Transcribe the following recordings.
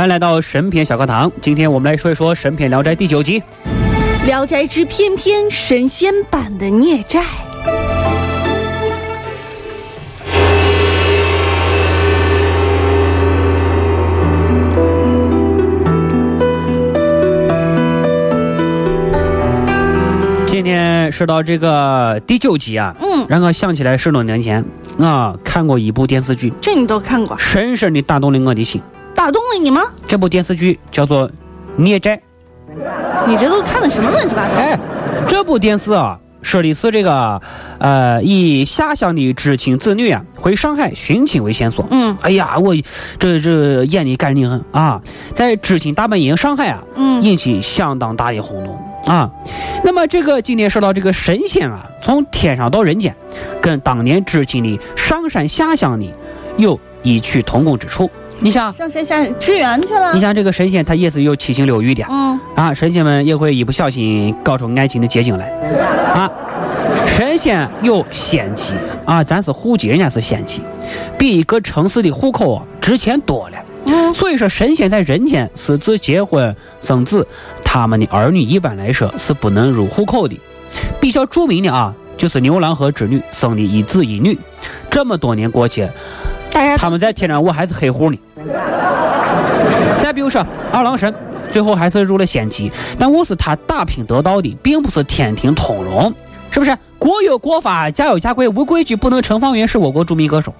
欢迎来到神篇小课堂，今天我们来说一说《神篇聊斋》第九集《聊斋之翩翩神仙版的孽债》。今天说到这个第九集啊，嗯，让我想起来十多年前啊看过一部电视剧，这你都看过，深深的打动了我的心。打动了你吗？这部电视剧叫做《孽债》。你这都看的什么乱七八糟？哎，这部电视啊，说的是这个，呃，以下乡的知青子女啊回上海寻亲为线索。嗯，哎呀，我这这演的干净很啊，在知青大本营上海啊，嗯，引起相当大的轰动啊。那么这个今天说到这个神仙啊，从天上到人间，跟当年知青的上山下乡的有异曲同工之处。你想上山下支援去了？你想这个神仙，他也是有七情六欲的。嗯啊，神仙们也会一不小心搞出爱情的结晶来。啊，神仙有仙气啊，咱是户籍，人家是仙气，比一个城市的户口啊值钱多了。嗯，所以说神仙在人间私自结婚生子，他们的儿女一般来说是不能入户口的。比较著名的啊，就是牛郎和织女生的一子一女，这么多年过去，他们在天上我还是黑户呢。再比如说二郎神，最后还是入了仙籍，但我是他打拼得到的，并不是天庭通融，是不是？国有国法，家有家规，无规矩不能成方圆，是我国著名歌手。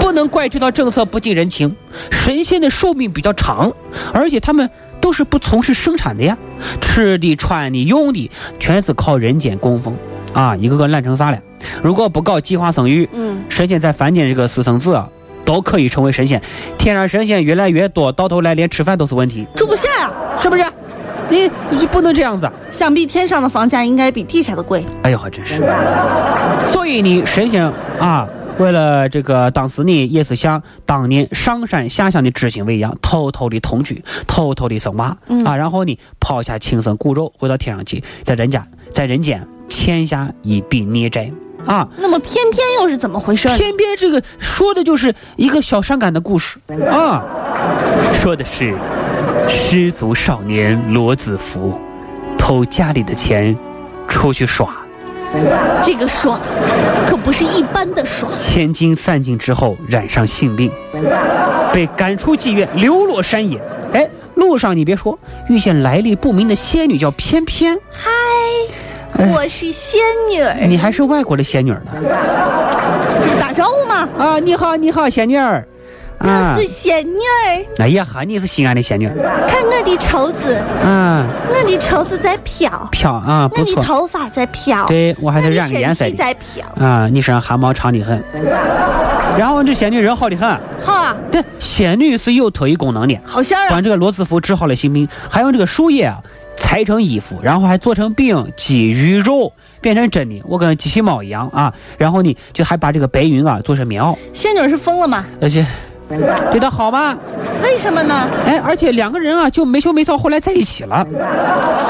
不能怪这套政策不近人情。神仙的寿命比较长，而且他们都是不从事生产的呀，吃的、穿的、用的全是靠人间供奉啊，一个个烂成啥了？如果不搞计划生育，嗯，神仙在凡间这个私生子啊，都可以成为神仙。天上神仙越来越多，到头来连吃饭都是问题，住不下呀、是不是？你你不能这样子。想必天上的房价应该比地下的贵。哎呦，还真是。所以呢，神仙啊，为了这个，当时呢，也是像当年上山下乡的知青一样，偷偷的同居，偷偷的生娃、嗯啊，然后呢，抛下亲生骨肉，回到天上去，在人家在人间欠下一笔孽债啊。那么偏偏又是怎么回事呢？偏偏这个说的就是一个小伤感的故事啊，说的是失足少年罗子福偷家里的钱出去耍。这个耍可不是一般的耍。千金散尽之后，染上性病，被赶出妓院，流落山野。哎，路上你别说，遇见来历不明的仙女，叫偏偏。嗨，哎我是仙女儿，你还是外国的仙女呢？打招呼嘛。啊，你好，你好，仙女儿。我啊是，仙女儿，哎呀哈，你是西安的仙女儿。看我的绸子，嗯，我的绸子在飘，飘啊，我的。头发在飘，对我还得染个颜色的。神气在飘。啊，你身上汗毛长得很。然后这仙女人好的很。好啊，对，仙女是有特异功能的。好仙儿啊帮！这个罗斯福治好了性病，还用这个树叶啊裁成衣服，然后还做成饼、鸡、鱼肉，变成真的，我跟机器猫一样啊。然后呢，就还把这个白云啊做成棉袄，仙女是疯了吗？而且对他好吗？为什么呢？哎，而且两个人啊就没羞没臊，后来在一起了，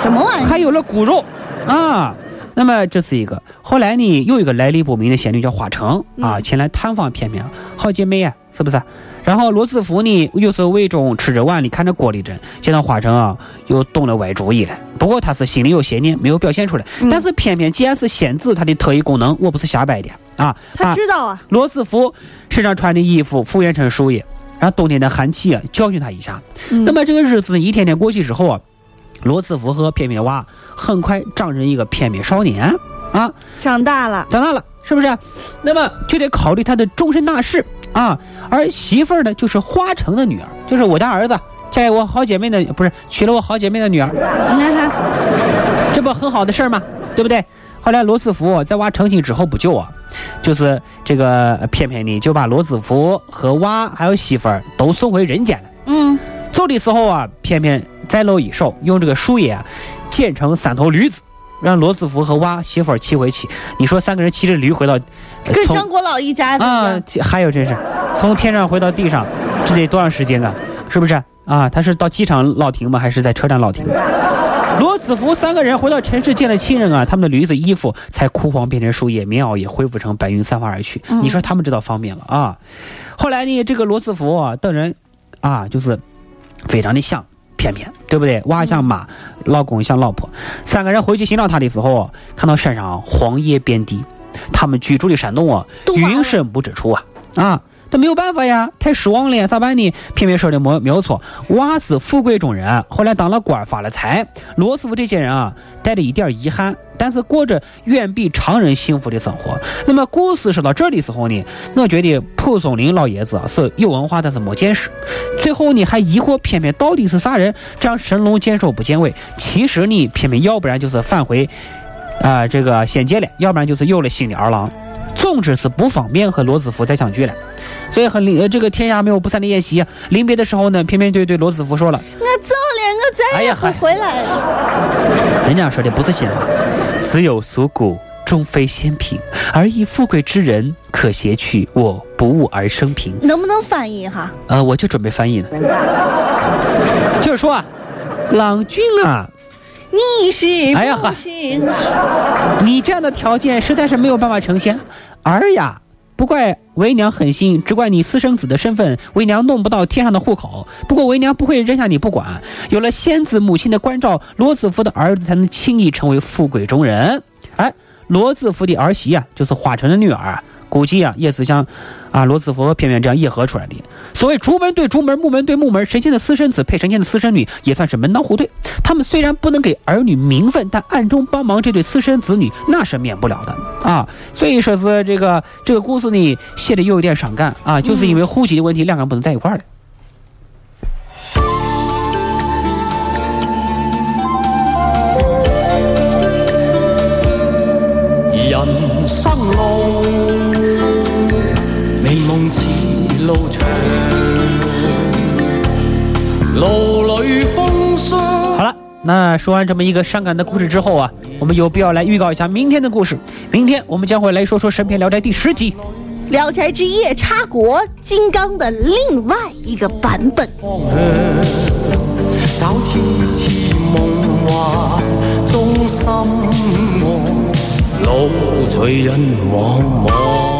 什么玩意儿？还有了骨肉啊。那么这是一个，后来呢，有一个来历不明的仙女叫花城啊，前来探访翩翩，好姐妹啊、是不是？然后罗子福呢，又是胃中吃着碗里看着锅里针，见到花城啊，又动了歪主意了。不过他是心里有邪念，没有表现出来。但是偏偏既然是仙子，他的特异功能我不是瞎掰的。啊，他知道啊。罗斯福身上穿的衣服复原成树叶，让冬天的寒气啊教训他一下。那么这个日子一天天过去之后啊，罗斯福和片片娃很快长成一个片片少年啊，长大了，长大了，是不是？那么就得考虑他的终身大事啊。而媳妇儿呢，就是花城的女儿，就是我家儿子嫁给我好姐妹的，不是娶了我好姐妹的女儿，这不很好的事儿吗？对不对？后来罗斯福在娃成亲之后不久啊，就是这个偏偏呢就把罗斯福和娃还有媳妇儿都送回人间了。嗯，走的时候啊，偏偏再露一手，用这个树叶啊剪成三头驴子，让罗子福和娃媳妇儿骑回去。你说三个人骑着驴回到，跟张国老一家啊，还有这是从天上回到地上，这得多长时间啊？是不是啊？他是到机场落停吗？还是在车站落停？罗子福三个人回到城市见了亲人啊，他们的驴子衣服才枯黄变成树叶，棉袄也恢复成白云散发而去。你说他们这倒方便了啊？后来呢，这个罗子福啊等人啊，就是非常的像偏偏，对不对？娃像妈，老公像老婆，三个人回去寻找他的时候，看到山上黄叶遍地，他们居住的山洞啊，云深不知处啊啊！他没有办法呀，太失望了呀，咋办呢？偏偏说的没没有错，娃是富贵中人，后来当了官，发了财。罗斯福这些人啊，带着一点遗憾，但是过着远比常人幸福的生活。那么故事说到这儿的时候呢，我觉得蒲松龄老爷子是有文化，但是没见识。最后呢，还疑惑偏偏到底是啥人，这样神龙见首不见尾。其实呢，偏偏要不然就是返回啊这个仙界了，要不然就是有了新的儿郎。总之是不方便和罗斯福再相聚了。所以很呃这个天下没有不散的宴席。临别的时候呢，偏偏对对罗子福说了：“我走了，我再也不回来了。”人家说的不是闲话，只有俗骨终非仙品，而以富贵之人可携去，我不悟而生平。能不能翻译哈？呃，我就准备翻译呢。就是说，郎君啊，你是哎呀呵，你这样的条件实在是没有办法成仙。儿呀。不怪为娘狠心，只怪你私生子的身份，为娘弄不到天上的户口。不过为娘不会扔下你不管，有了仙子母亲的关照，罗子福的儿子才能轻易成为富贵中人。哎，罗子福的儿媳啊，就是花城的女儿。估计啊，也是像啊罗斯福和偏偏这样野合出来的。所谓竹门对竹门，木门对木门，神仙的私生子配神仙的私生女，也算是门当户对。他们虽然不能给儿女名分，但暗中帮忙这对私生子女，那是免不了的啊。所以说是这个这个故事呢，写的又有点伤感啊，就是因为户籍的问题，两个人不能在一块儿了。那说完这么一个伤感的故事之后啊，我们有必要来预告一下明天的故事。明天我们将会来说说《神篇聊斋》第十集《聊斋之夜叉国金刚》的另外一个版本。早痴痴梦幻中心路随人茫茫。